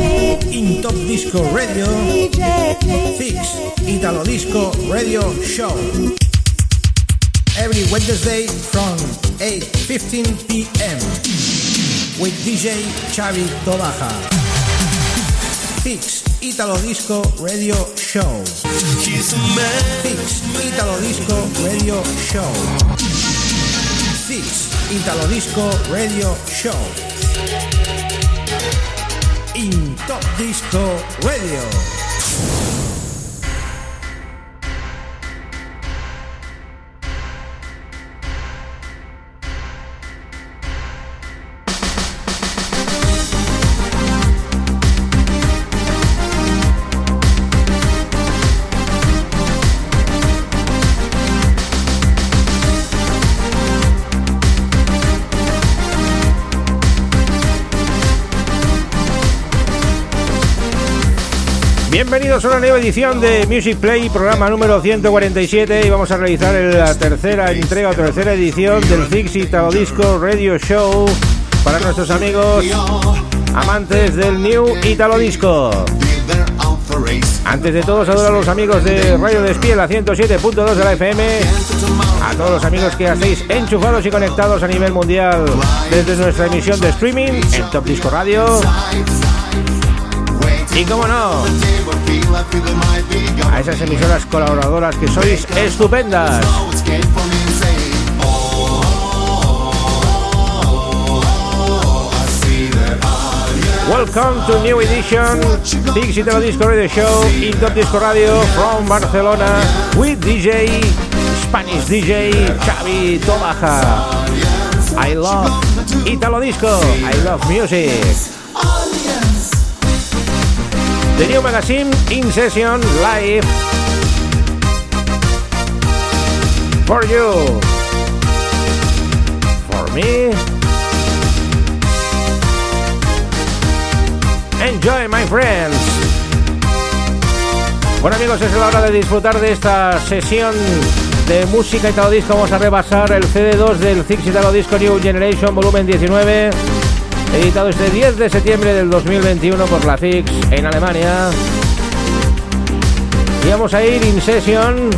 In Top Disco Radio, Fix Italo Disco Radio Show. Every Wednesday from 8.15 p.m. with DJ Xavi Tobaja. Fix Italo Disco Radio Show. Fix Italo Disco Radio Show. Fix Italo Disco Radio Show. In Top Disco Radio. Bienvenidos a una nueva edición de Music Play, programa número 147 y vamos a realizar la tercera entrega o tercera edición del Fix Italo Disco Radio Show para nuestros amigos amantes del New Italo Disco. Antes de todo, saludo a los amigos de Radio Despiel a 107.2 de la FM, a todos los amigos que estáis enchufados y conectados a nivel mundial desde nuestra emisión de streaming en Top Disco Radio. Y cómo no, a esas emisoras colaboradoras que sois estupendas. Welcome to new edition Big Italo Disco Radio Show in Top Disco Radio from Barcelona with DJ Spanish DJ Xavi Tobaja. I love Italo Disco. I love music. The new magazine in session live for you. For me. Enjoy, my friends. Bueno amigos, es la hora de disfrutar de esta sesión de música Italo Disco. Vamos a repasar el CD2 del Six Italo Disco New Generation volumen 19 editado este 10 de septiembre del 2021 por la Fix en Alemania. Y vamos a ir in session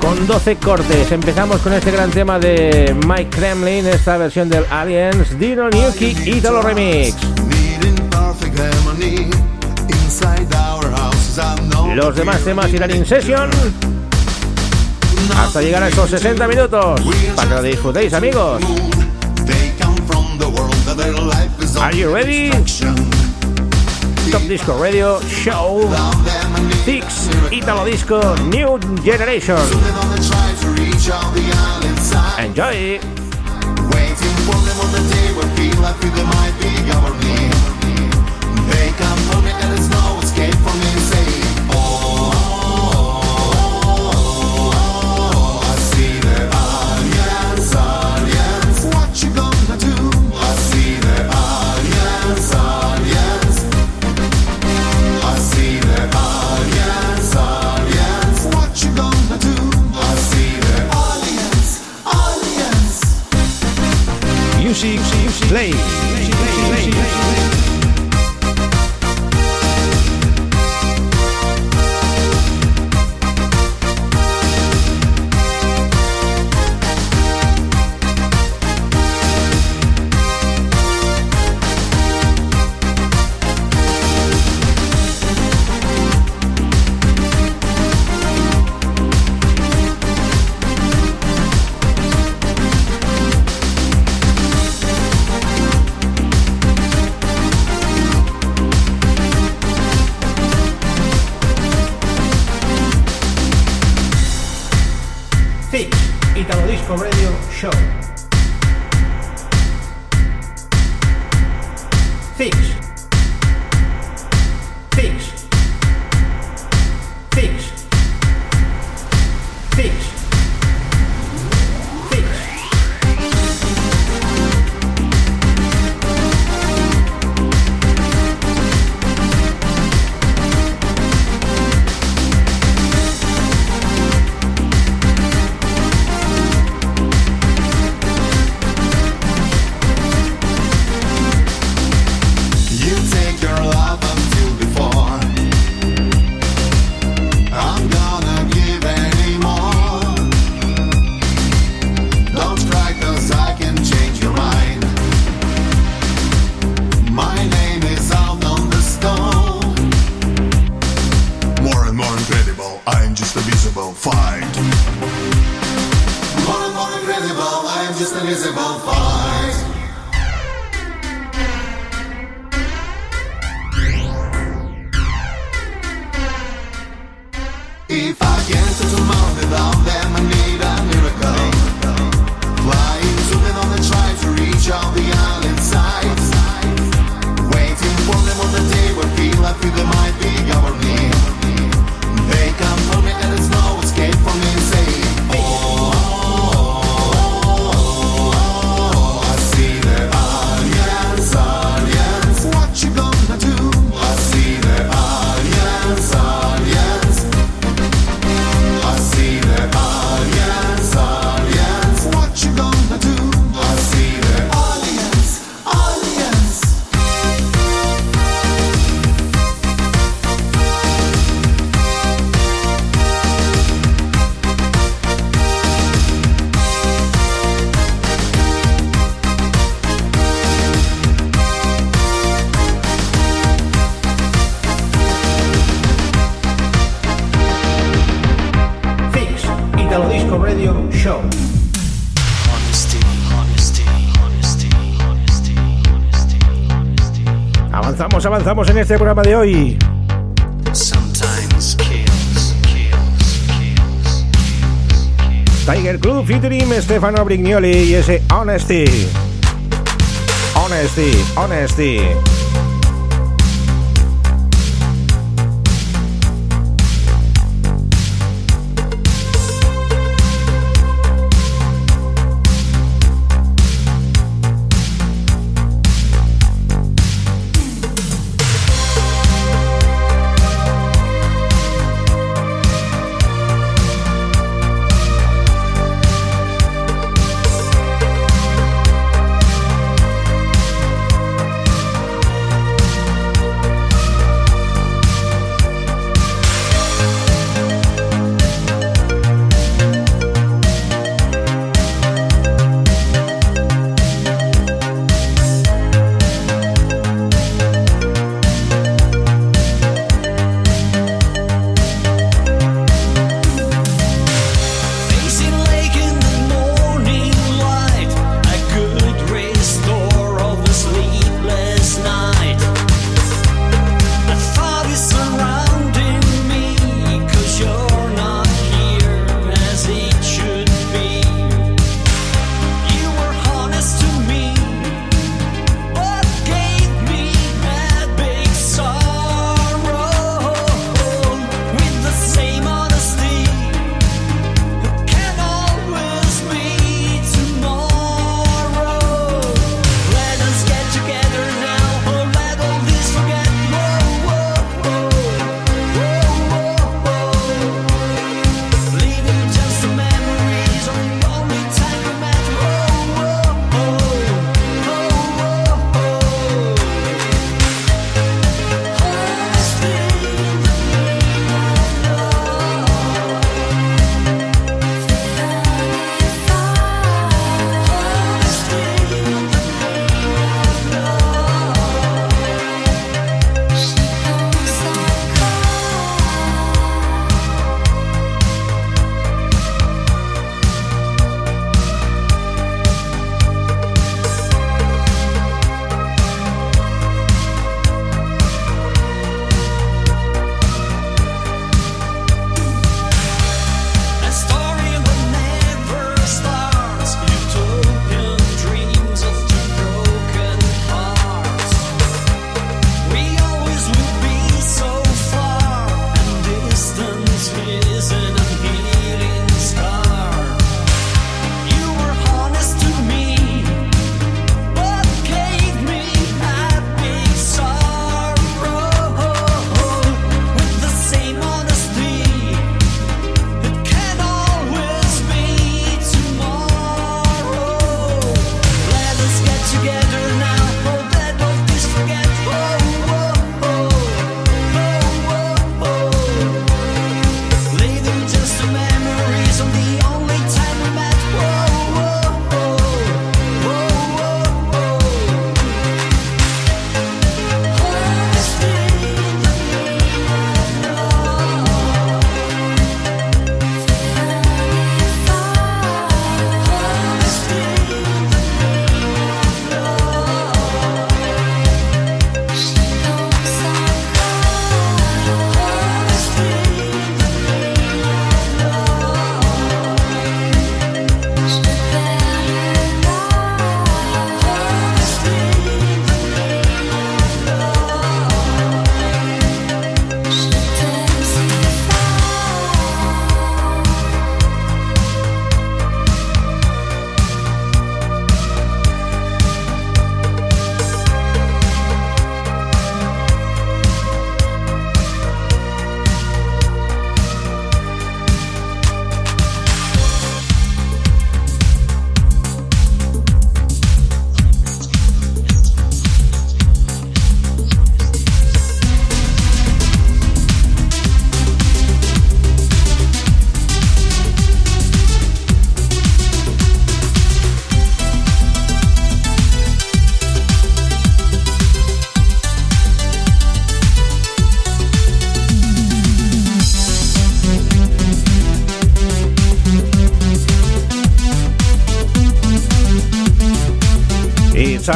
con 12 cortes. Empezamos con este gran tema de Mike Kremlin, esta versión del Aliens, Dino Nuki Italo Remix. Los demás temas irán in session hasta llegar a esos 60 minutos para que lo disfrutéis, amigos. Are you ready? Top Disco Radio Show Six Italo Disco New Generation. Enjoy! Avanzamos, en este programa de hoy. Tiger Club featuring Stefano Brignoli y ese Honesty. Honesty, Honesty.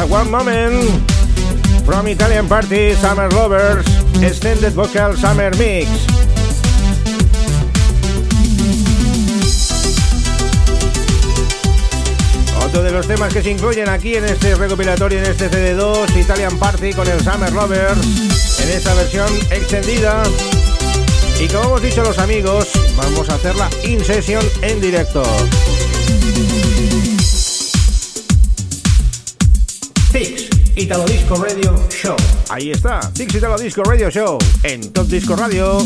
One Moment from Italian Party Summer Lovers Extended Vocal Summer Mix. Otro de los temas que se incluyen aquí en este recopilatorio, en este CD2, Italian Party con el Summer Lovers, en esta versión extendida. Y como hemos dicho los amigos, vamos a hacerla in session en directo. Disco Radio Show. Ahí está, Italo Disco Radio Show en Top Disco Radio.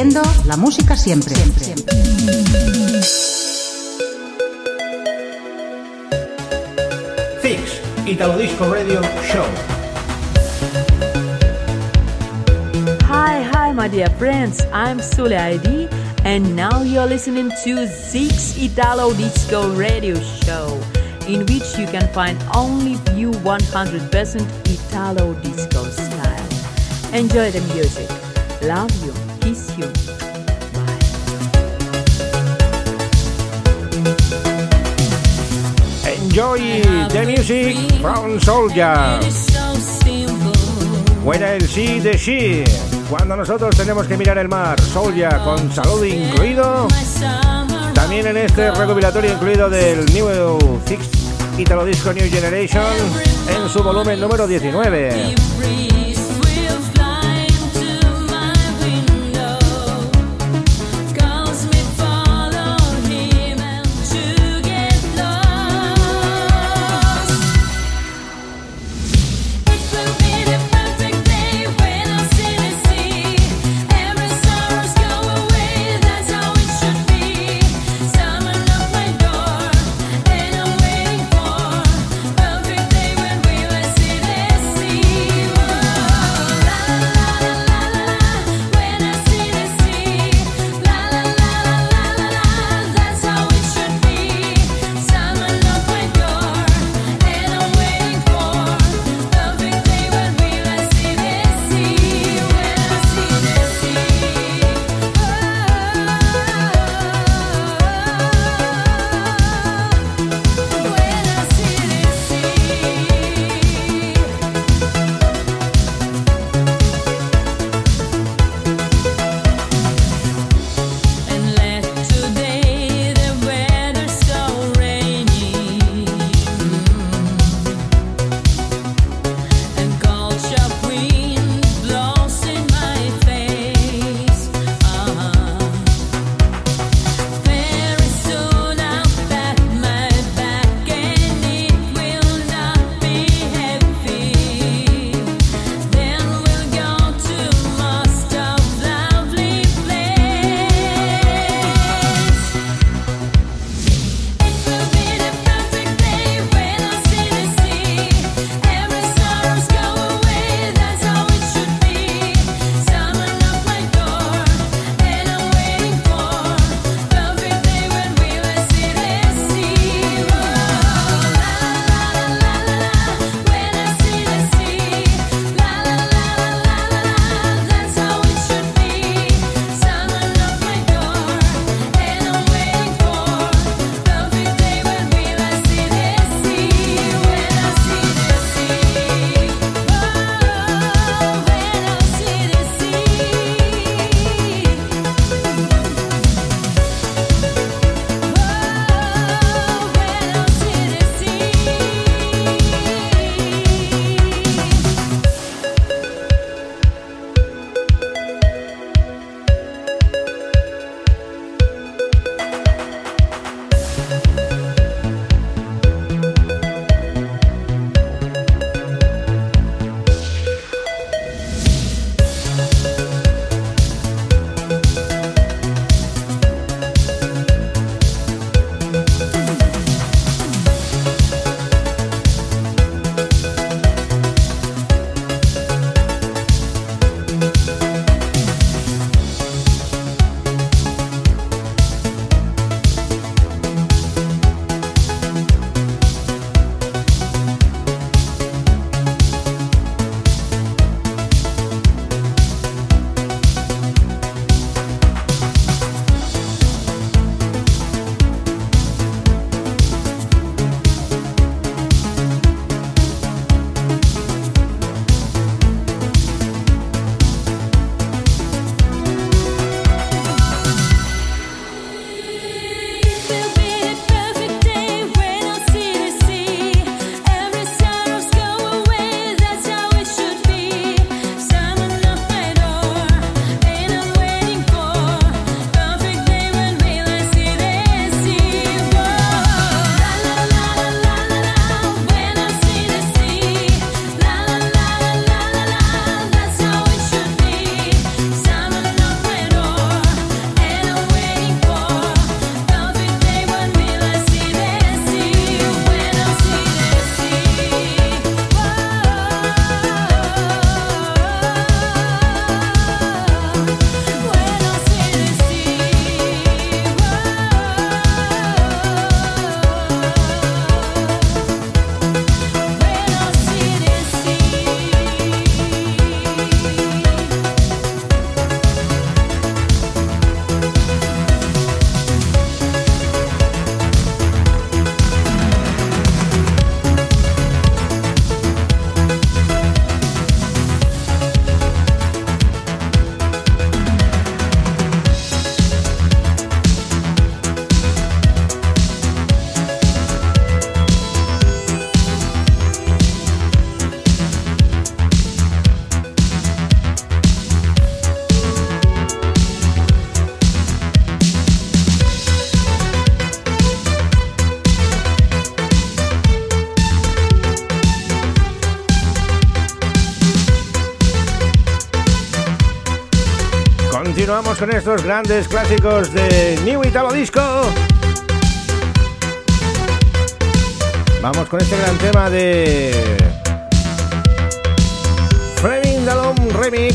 Viviendo la música siempre. Fix Italo Disco Radio Show. Hi, hi, my dear friends. I'm Sule ID, and now you're listening to Zeke's Italo Disco Radio Show, in which you can find only you 100% Italo Disco style. Enjoy the music. Love you. Enjoy the music from Soldier. When I see the she. Cuando nosotros tenemos que mirar el mar, Soldier con salud incluido. También en este recopilatorio incluido del New Six Italo Disco New Generation en su volumen número 19. Con estos grandes clásicos de New Italo Disco. Vamos con este gran tema de Fleming Dalom Remix.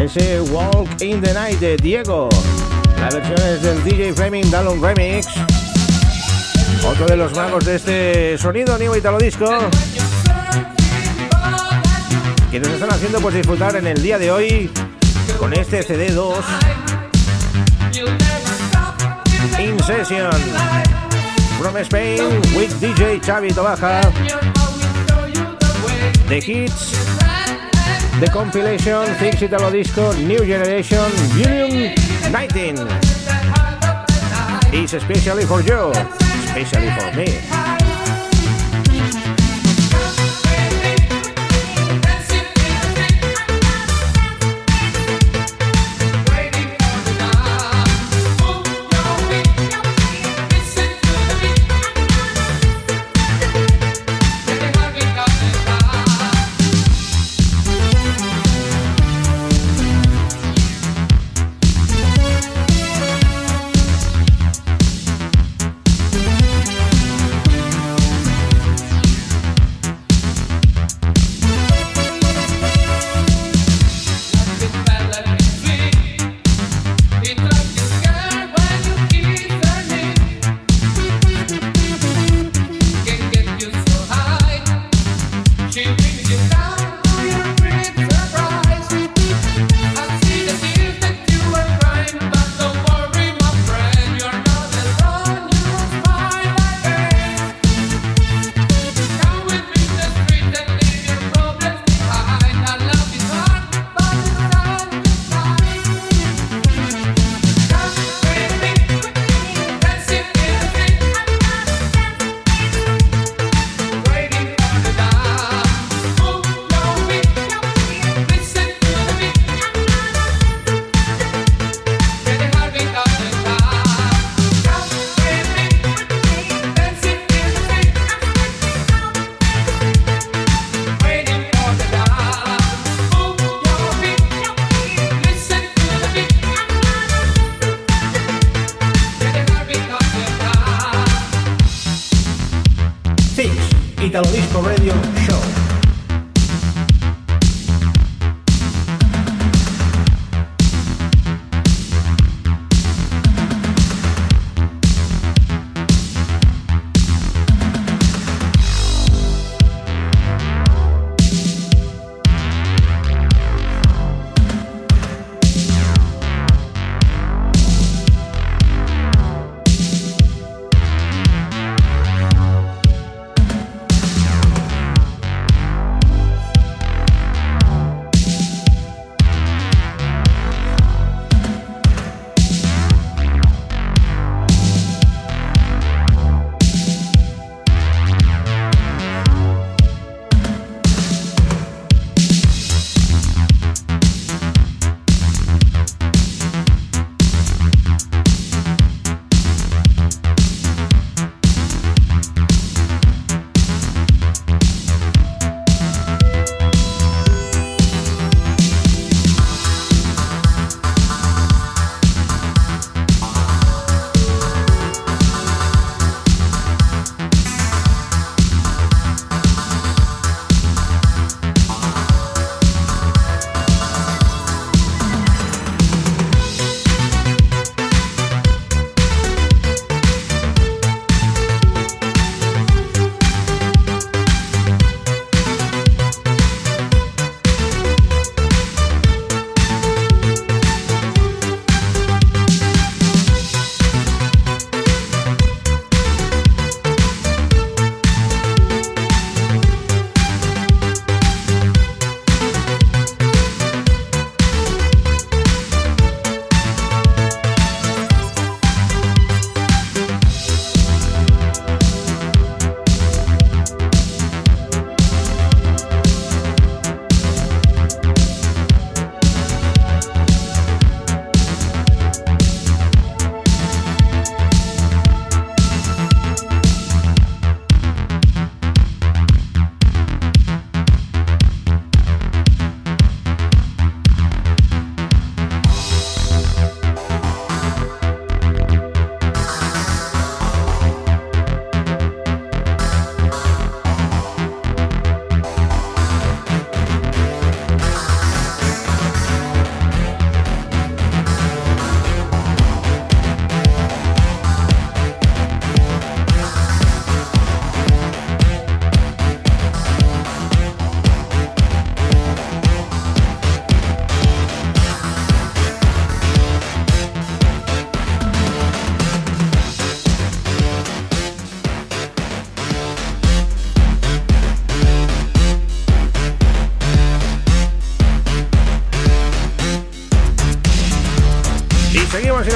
Ese Walk in the Night de Diego. La versión es del DJ Fleming Dalom Remix. Otro de los magos de este sonido New Italo Disco. Que nos están haciendo pues disfrutar en el día de hoy con este CD2 In Session from Spain with DJ Xavi Tobaja. The hits, the compilation, Things Italo Disco, New Generation, Volume 19. It's especially for you, especially for me.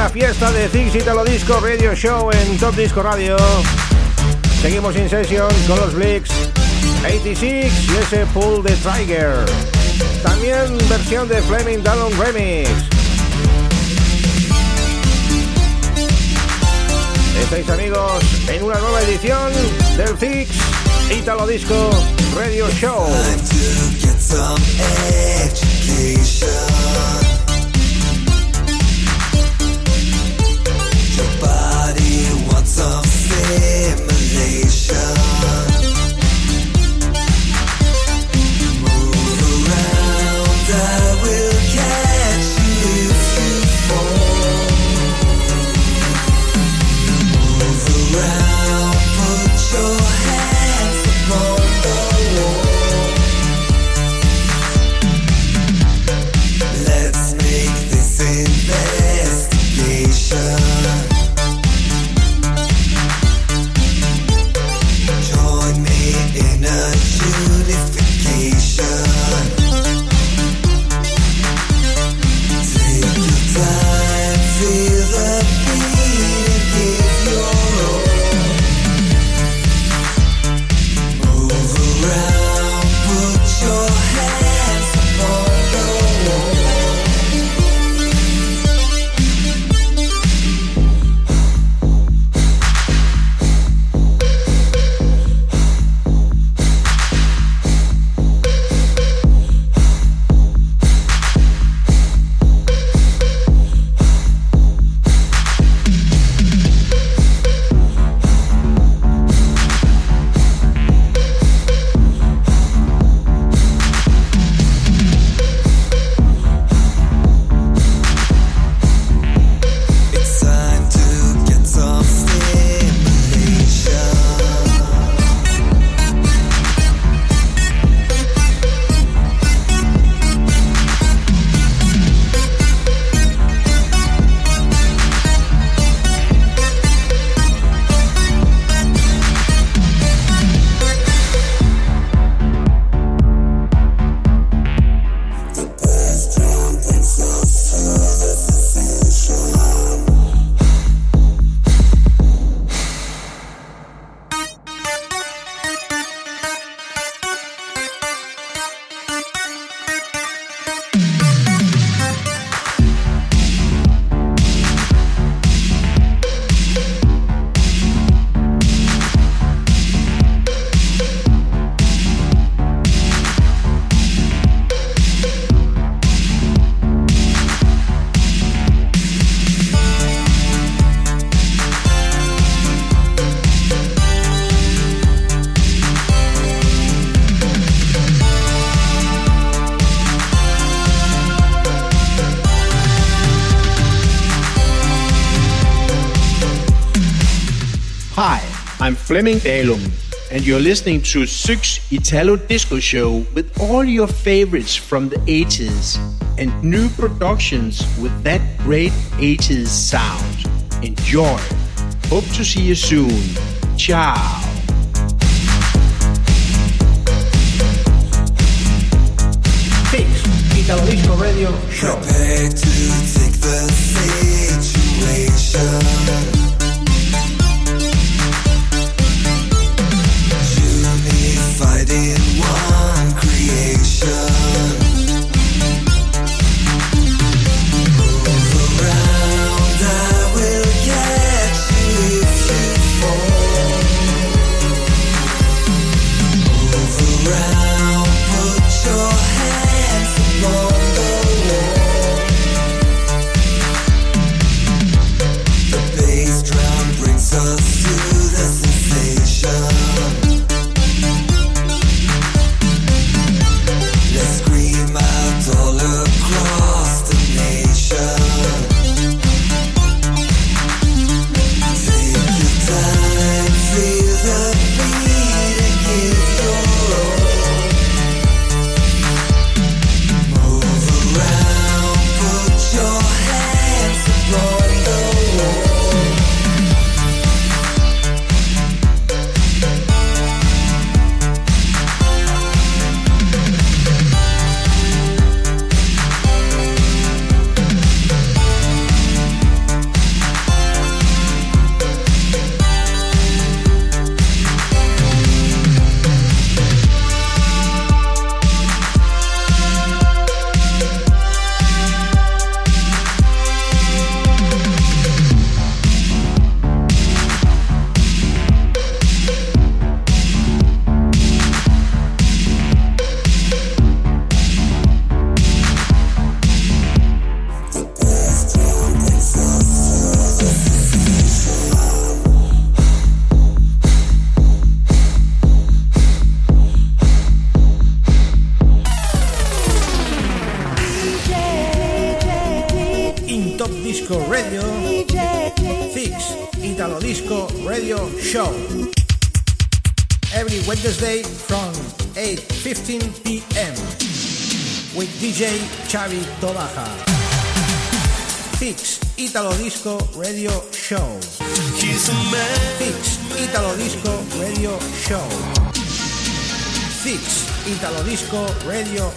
Fiesta de Zix Italo Disco Radio Show en Top Disco Radio. Seguimos in session con los Blicks 86 y ese Pull the Trigger. También versión de Flaming Dallon Remix. Estáis amigos en una nueva edición del Zix Italo Disco Radio Show. Fleming Dalum, and you're listening to Six Italo Disco Show with all your favorites from the 80s and new productions with that great 80s sound. Enjoy. Hope to see you soon. Ciao. Zix Italo Disco Radio Show. Prepare to take the situation. In one creation.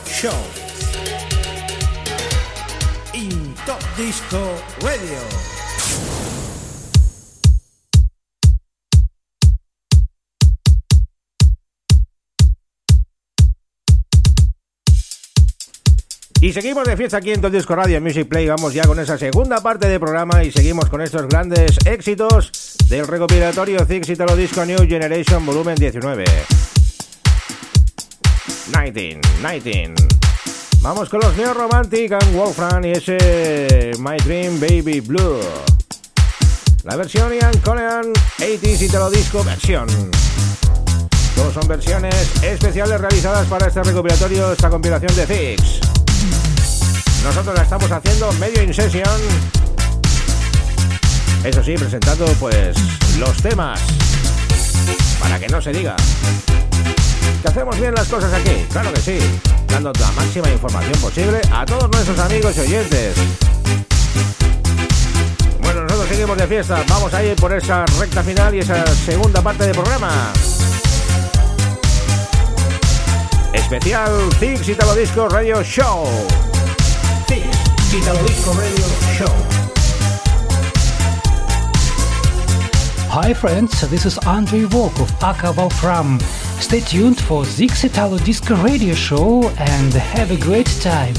Show. In Top Disco Radio. Y seguimos de fiesta aquí en Top Disco Radio Music Play. Vamos ya con esa segunda parte del programa y seguimos con estos grandes éxitos del recopilatorio Six Italo Disco New Generation Volumen 19. 19, 19. Vamos con los Neo Romantic and Wolfram y ese My Dream Baby Blue. La versión Ian Coleman 80s Italo Disco versión. Todos son versiones especiales realizadas para este recopilatorio, esta compilación de Six. Nosotros la estamos haciendo medio in session. Eso sí, presentando pues los temas. Para que no se diga. Que hacemos bien las cosas aquí, claro que sí. Dando la máxima información posible a todos nuestros amigos y oyentes. Bueno, nosotros seguimos de fiesta. Vamos a ir por esa recta final y esa segunda parte del programa. Especial Six Italo Disco Radio Show. Fix Italo Disco Radio Show. Hi friends, this is Andrei Volkov, aka Wolfram. Stay tuned for Zix Italo Disco Radio Show and have a great time.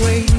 Wait.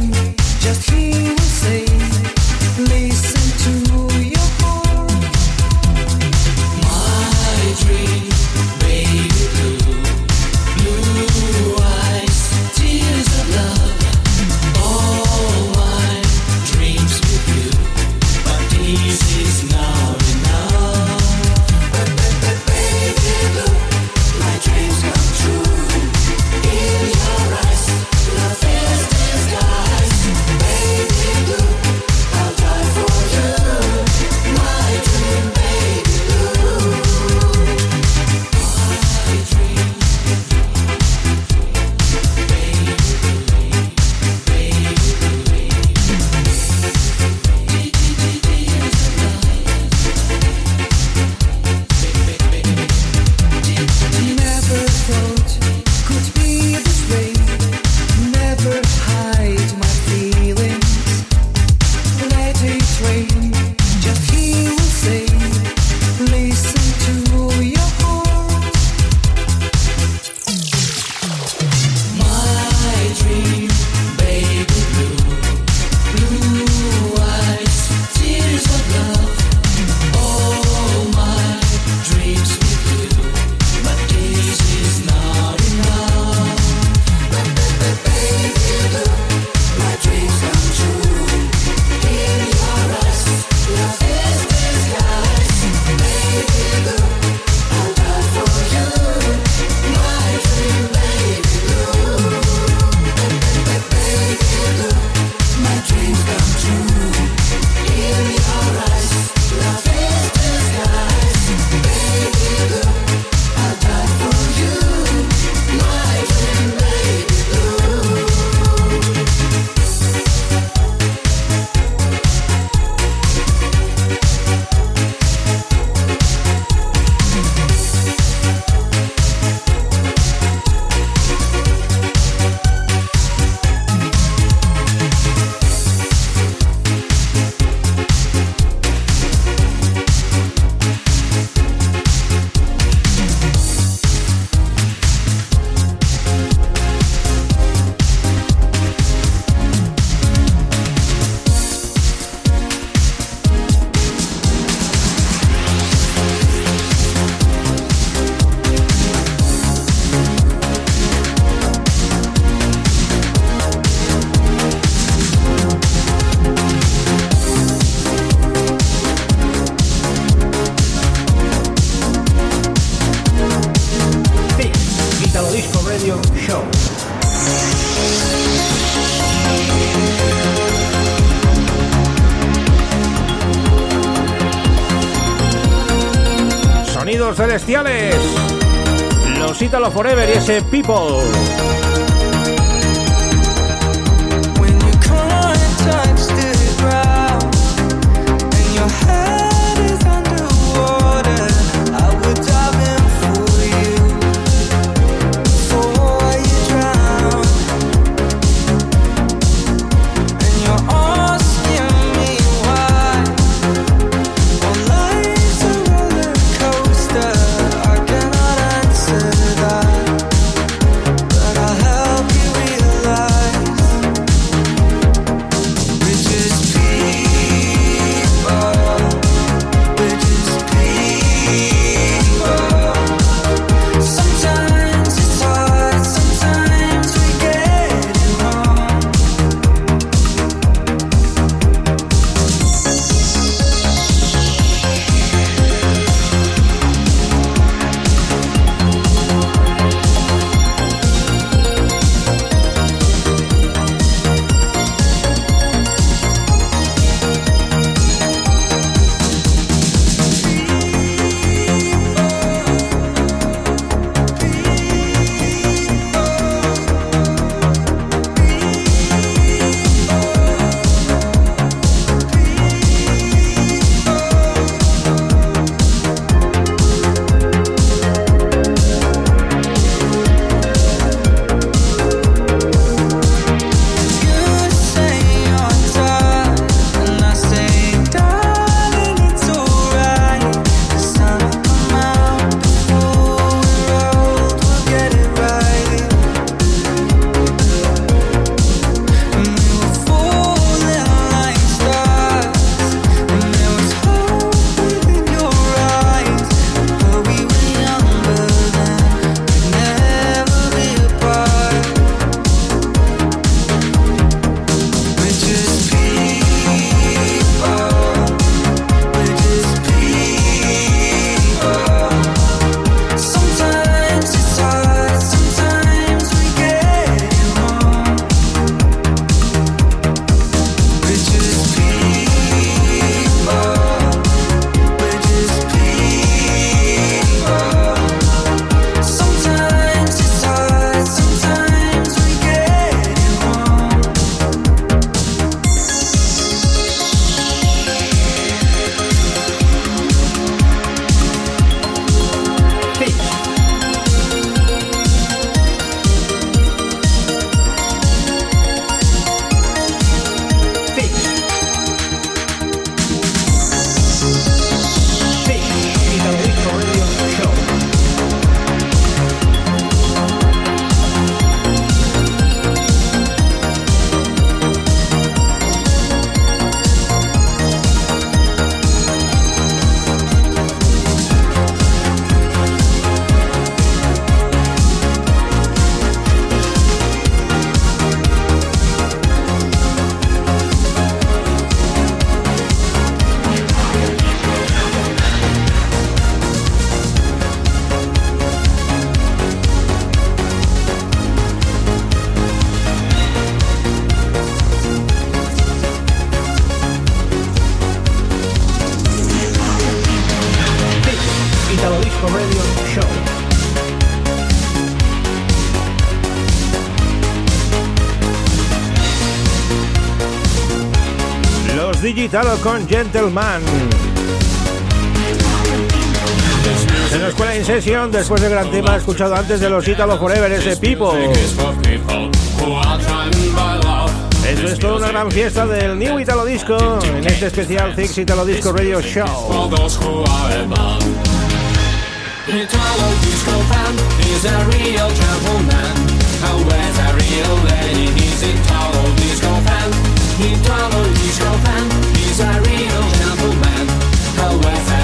Forever y ese People. Dalo con Gentleman. Se nos cuela en sesión después del gran tema escuchado antes de los Italo Forever, ese Pipo. Esto es toda una gran fiesta del New Italo Disco en este especial Things Italo Disco Radio Show. He double, he's your fan. He's a real gentleman. However.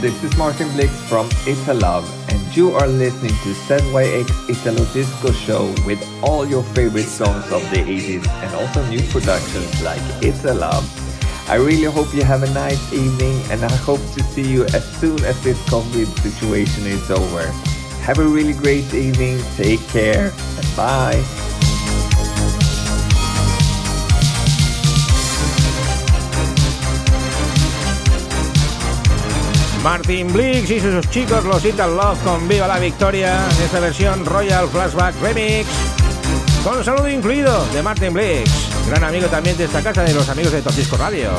This is Martin Blix from Italove, and you are listening to ZYX Italo Disco Show with all your favorite songs of the 80s and also new productions like Italove. I really hope you have a nice evening, and I hope to see you as soon as this COVID situation is over. Have a really great evening, take care, and bye. Martin Blix y sus chicos los Ital Love con Viva la Victoria esta versión Royal Flashback Remix. Con saludo incluido de Martin Blix, gran amigo también de esta casa de los amigos de Top Disco Radio.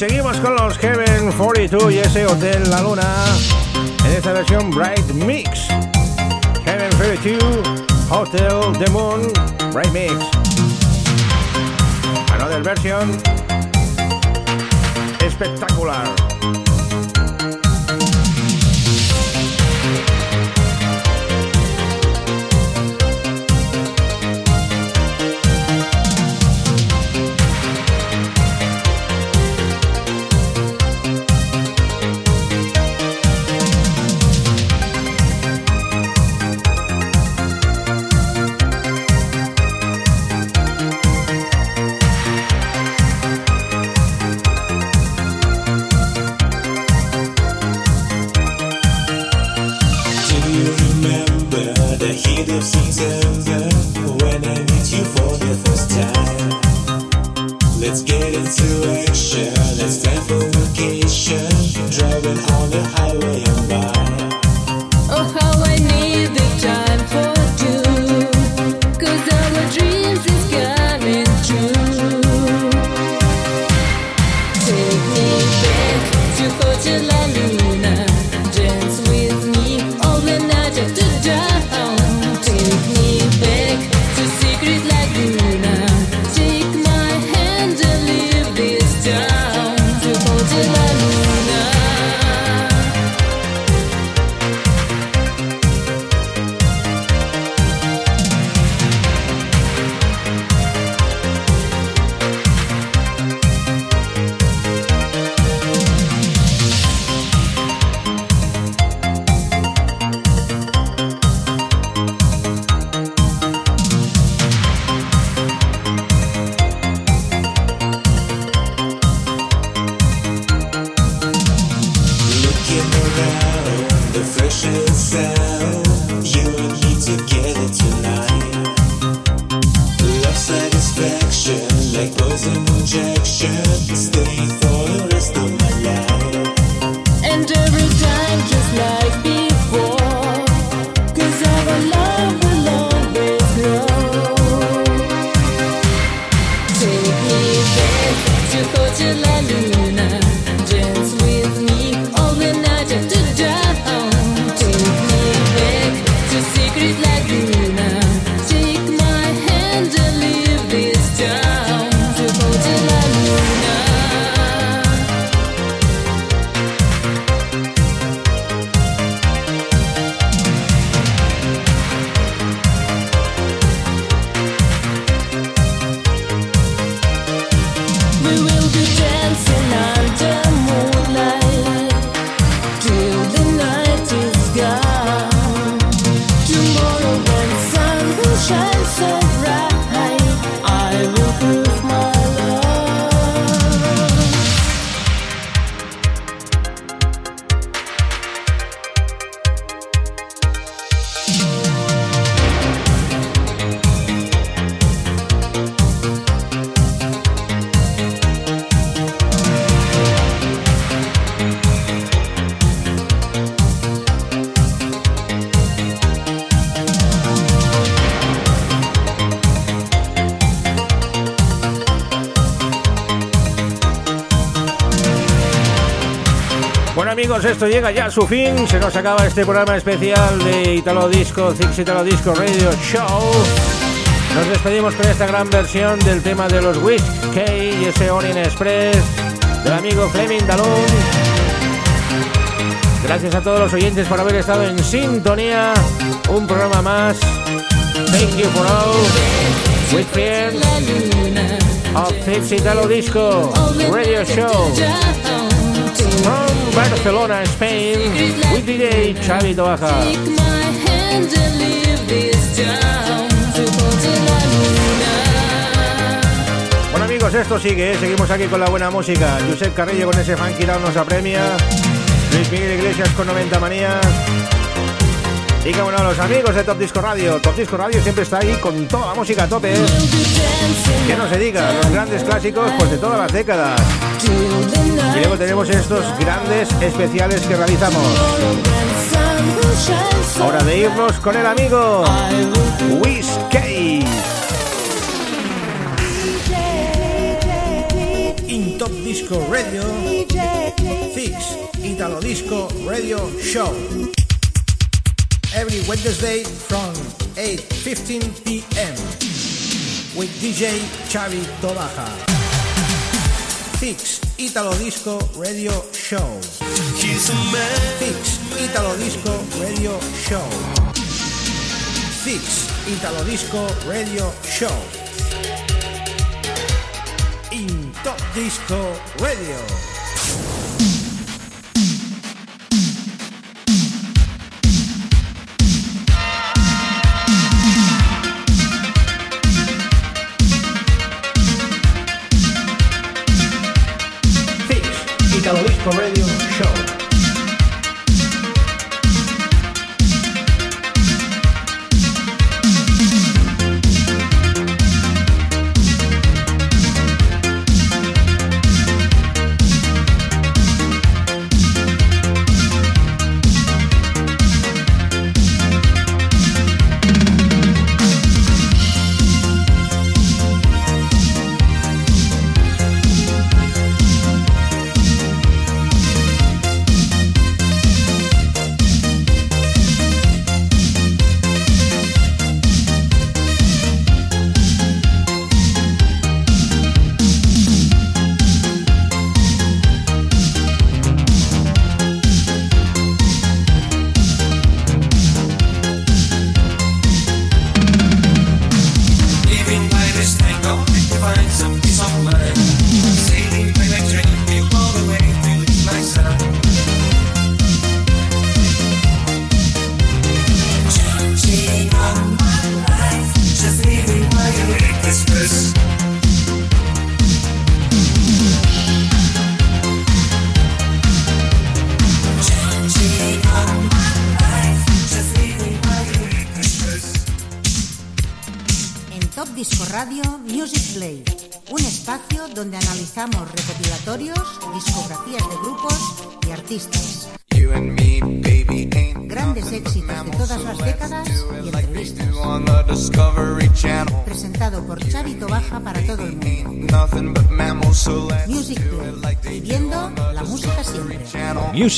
Seguimos con los Heaven 42 y ese Hotel La Luna en esta versión Bright Mix. Heaven 42, Hotel The Moon, Bright Mix. Another version espectacular. Esto llega ya a su fin. Se nos acaba este programa especial de Italo Disco, Six Italo Disco Radio Show. Nos despedimos con esta gran versión del tema de los Whisk K y ese Orient Express del amigo Fleming Dalun. Gracias a todos los oyentes por haber estado en sintonía. Un programa más. Thank you for all. With friends of Six Italo Disco Radio Show. Barcelona, Spain, with DJ Xavi Tobaja. Bueno amigos, esto sigue, ¿eh? seguimos aquí con la buena música. Josep Carrillo con ese funky down nos apremia. Luis Miguel Iglesias con 90 manías. Y que bueno, los amigos de Top Disco Radio, Top Disco Radio siempre está ahí con toda la música a tope. ¿eh? Que no se diga, los grandes clásicos pues de todas las décadas. Y luego tenemos estos grandes especiales que realizamos. Hora de irnos con el amigo Wiz In Top Disco Radio Fix Italo Disco Radio Show every Wednesday from 8.15 p.m. with DJ Xavi Tobaja. Fix Italo Disco Radio Show. Fix Italo Disco Radio Show. Fix Italo Disco Radio Show. In Top Disco Radio. for Radio Show.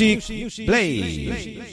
Music Play.